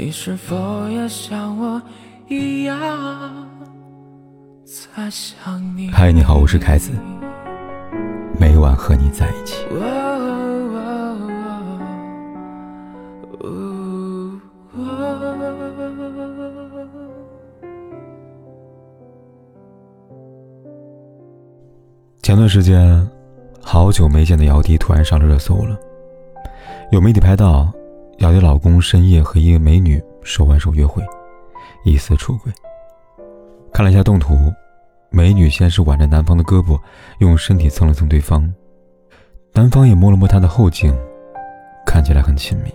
你是否也像我一样在想你？嗨，你好，我是凯子，每晚和你在一起。前段时间，好久没见的姚笛突然上了热搜了。有媒体拍到，姚笛老公深夜和一个美女手挽手约会，疑似出轨。看了一下动图，美女先是挽着男方的胳膊，用身体蹭了蹭对方，男方也摸了摸她的后颈，看起来很亲密。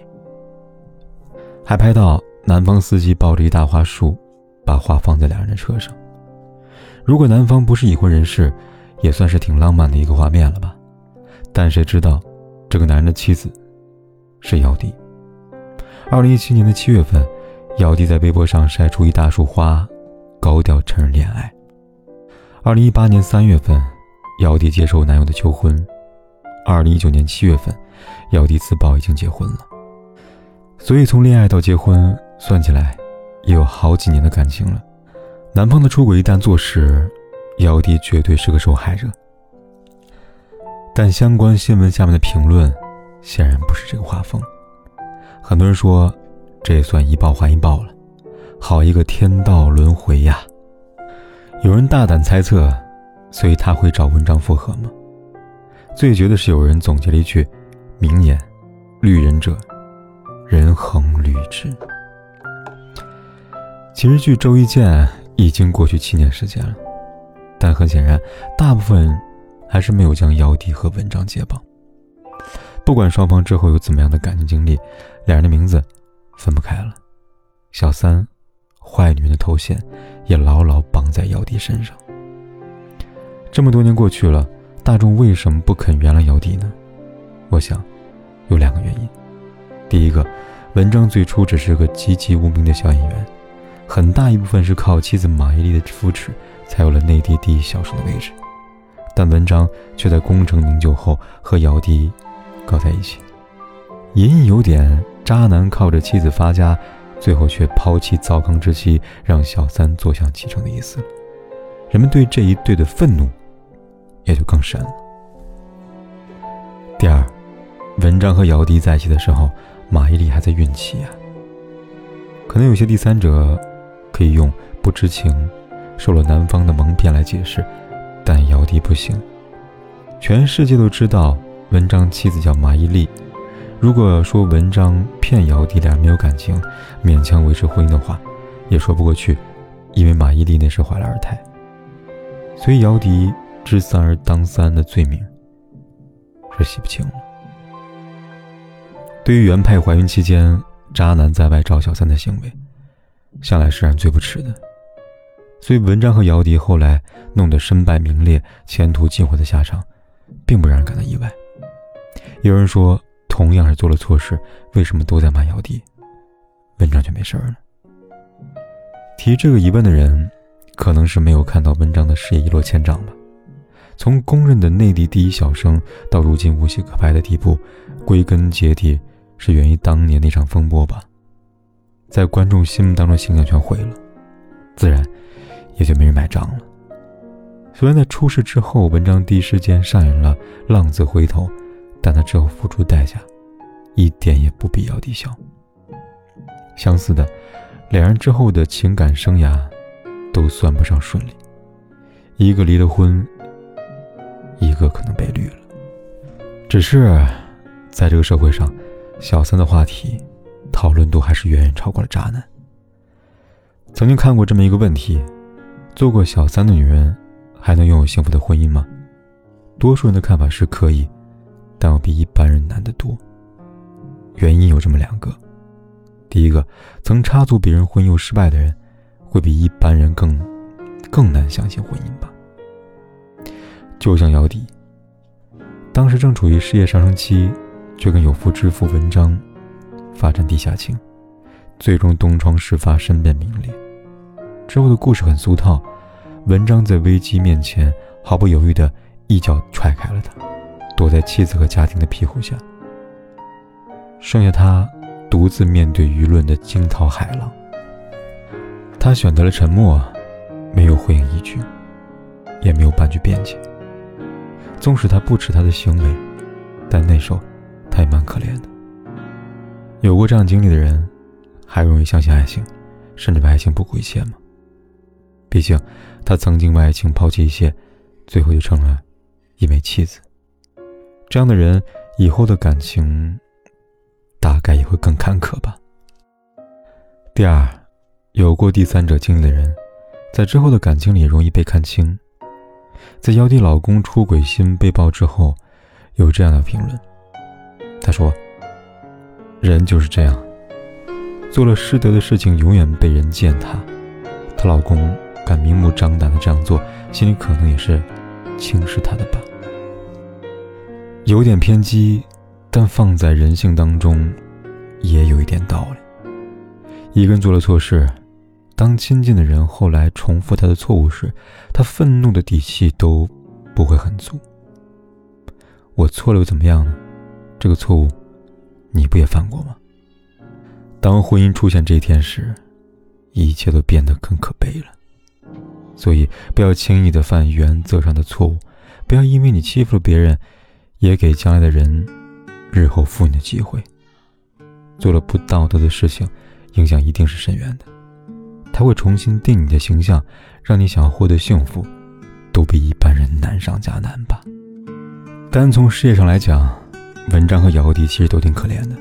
还拍到男方司机抱着一大花束，把花放在两人的车上。如果男方不是已婚人士，也算是挺浪漫的一个画面了吧，但谁知道，这个男人的妻子是姚笛。二零一七年的七月份，姚笛在微博上晒出一大束花，高调承认恋爱。二零一八年三月份，姚笛接受男友的求婚。二零一九年七月份，姚笛自曝已经结婚了。所以从恋爱到结婚算起来，也有好几年的感情了。男方的出轨一旦坐实，姚笛绝对是个受害者，但相关新闻下面的评论显然不是这个画风。很多人说，这也算一报还一报了，好一个天道轮回呀！有人大胆猜测，所以他会找文章复合吗？最绝的是有人总结了一句名言：“绿人者，人恒绿之。”其实距周一见已经过去七年时间了。但很显然，大部分还是没有将姚笛和文章解绑。不管双方之后有怎么样的感情经历，两人的名字分不开了。小三、坏女人的头衔也牢牢绑在姚笛身上。这么多年过去了，大众为什么不肯原谅姚笛呢？我想，有两个原因。第一个，文章最初只是个籍籍无名的小演员，很大一部分是靠妻子马伊琍的扶持。才有了内地第一小生的位置，但文章却在功成名就后和姚笛搞在一起，隐隐有点渣男靠着妻子发家，最后却抛弃糟糠之妻，让小三坐享其成的意思了。人们对这一对的愤怒也就更深了。第二，文章和姚笛在一起的时候，马伊琍还在孕期呀。可能有些第三者可以用不知情。受了男方的蒙骗来解释，但姚笛不行。全世界都知道文章妻子叫马伊琍。如果说文章骗姚笛俩没有感情，勉强维持婚姻的话，也说不过去，因为马伊琍那时怀了二胎。所以姚笛知三而当三的罪名是洗不清了。对于原配怀孕期间渣男在外找小三的行为，向来是让人最不耻的。所以，文章和姚笛后来弄得身败名裂、前途尽毁的下场，并不让人感到意外。有人说，同样是做了错事，为什么都在骂姚笛，文章却没事儿了？提这个疑问的人，可能是没有看到文章的事业一落千丈吧。从公认的内地第一小生，到如今无戏可拍的地步，归根结底是源于当年那场风波吧。在观众心目当中，形象全毁了，自然。也就没人买账了。虽然在出事之后，文章第一时间上演了浪子回头，但他之后付出代价，一点也不比姚笛小。相似的，两人之后的情感生涯，都算不上顺利。一个离了婚，一个可能被绿了。只是，在这个社会上，小三的话题，讨论度还是远远超过了渣男。曾经看过这么一个问题。做过小三的女人，还能拥有幸福的婚姻吗？多数人的看法是可以，但要比一般人难得多。原因有这么两个：第一个，曾插足别人婚姻失败的人，会比一般人更更难相信婚姻吧。就像姚笛，当时正处于事业上升期，却跟有妇之夫文章发展地下情，最终东窗事发，身败名裂。之后的故事很俗套，文章在危机面前毫不犹豫的一脚踹开了他，躲在妻子和家庭的庇护下，剩下他独自面对舆论的惊涛骇浪。他选择了沉默，没有回应一句，也没有半句辩解。纵使他不耻他的行为，但那时候他也蛮可怜的。有过这样经历的人，还容易相信爱情，甚至为爱情不顾一切吗？毕竟，他曾经为爱情抛弃一切，最后就成了一枚弃子。这样的人，以后的感情大概也会更坎坷吧。第二，有过第三者经历的人，在之后的感情里容易被看清。在姚笛老公出轨新被曝之后，有这样的评论，他说：“人就是这样，做了失德的事情，永远被人践踏。她老公。”敢明目张胆的这样做，心里可能也是轻视他的吧。有点偏激，但放在人性当中，也有一点道理。一个人做了错事，当亲近的人后来重复他的错误时，他愤怒的底气都不会很足。我错了又怎么样呢？这个错误，你不也犯过吗？当婚姻出现这一天时，一切都变得更可悲了。所以，不要轻易的犯原则上的错误，不要因为你欺负了别人，也给将来的人日后负你的机会。做了不道德的事情，影响一定是深远的，他会重新定你的形象，让你想要获得幸福，都比一般人难上加难吧。单从事业上来讲，文章和姚笛其实都挺可怜的，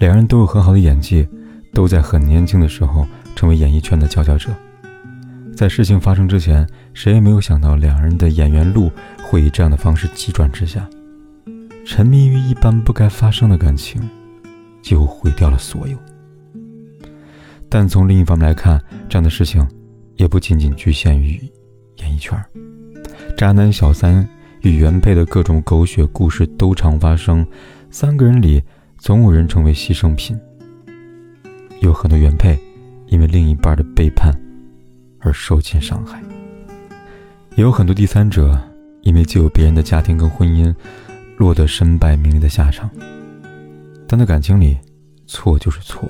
两人都有很好的演技，都在很年轻的时候成为演艺圈的佼佼者。在事情发生之前，谁也没有想到两人的演员路会以这样的方式急转直下，沉迷于一般不该发生的感情，几乎毁掉了所有。但从另一方面来看，这样的事情也不仅仅局限于演艺圈，渣男小三与原配的各种狗血故事都常发生，三个人里总有人成为牺牲品，有很多原配因为另一半的背叛。而受尽伤害，也有很多第三者因为救别人的家庭跟婚姻，落得身败名裂的下场。但在感情里，错就是错。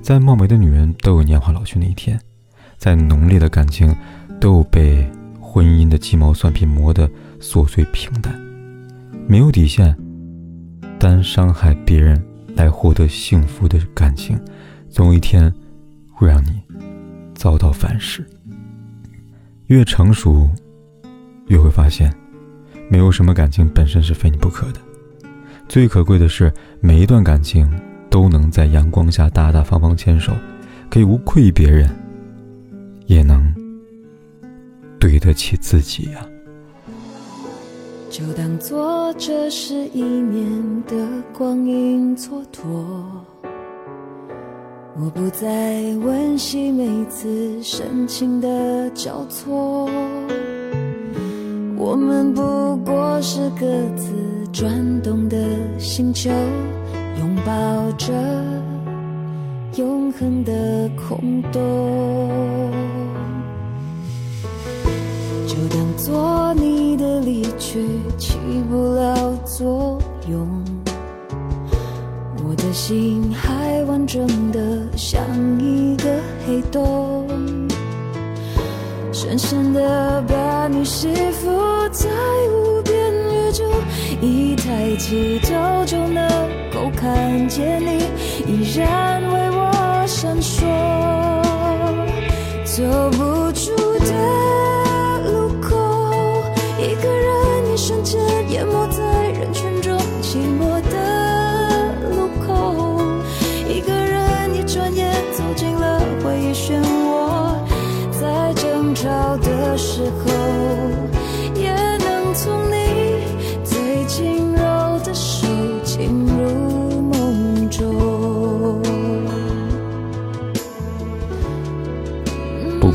再貌美的女人都有年华老去那一天，再浓烈的感情，都有被婚姻的鸡毛蒜皮磨得琐碎平淡。没有底线，单伤害别人来获得幸福的感情，总有一天会让你。遭到反噬。越成熟，越会发现，没有什么感情本身是非你不可的。最可贵的是，每一段感情都能在阳光下大大方方牵手，可以无愧于别人，也能对得起自己呀。就当做这是一年的光阴蹉跎。我不再温习每次深情的交错，我们不过是各自转动的星球，拥抱着永恒的空洞。就当做你的离去起不了作用。我的心还完整的像一个黑洞，深深的把你吸附在无边宇宙，一抬起头就能够看见你，依然为我闪烁，走不出的路口，一个人一瞬间淹没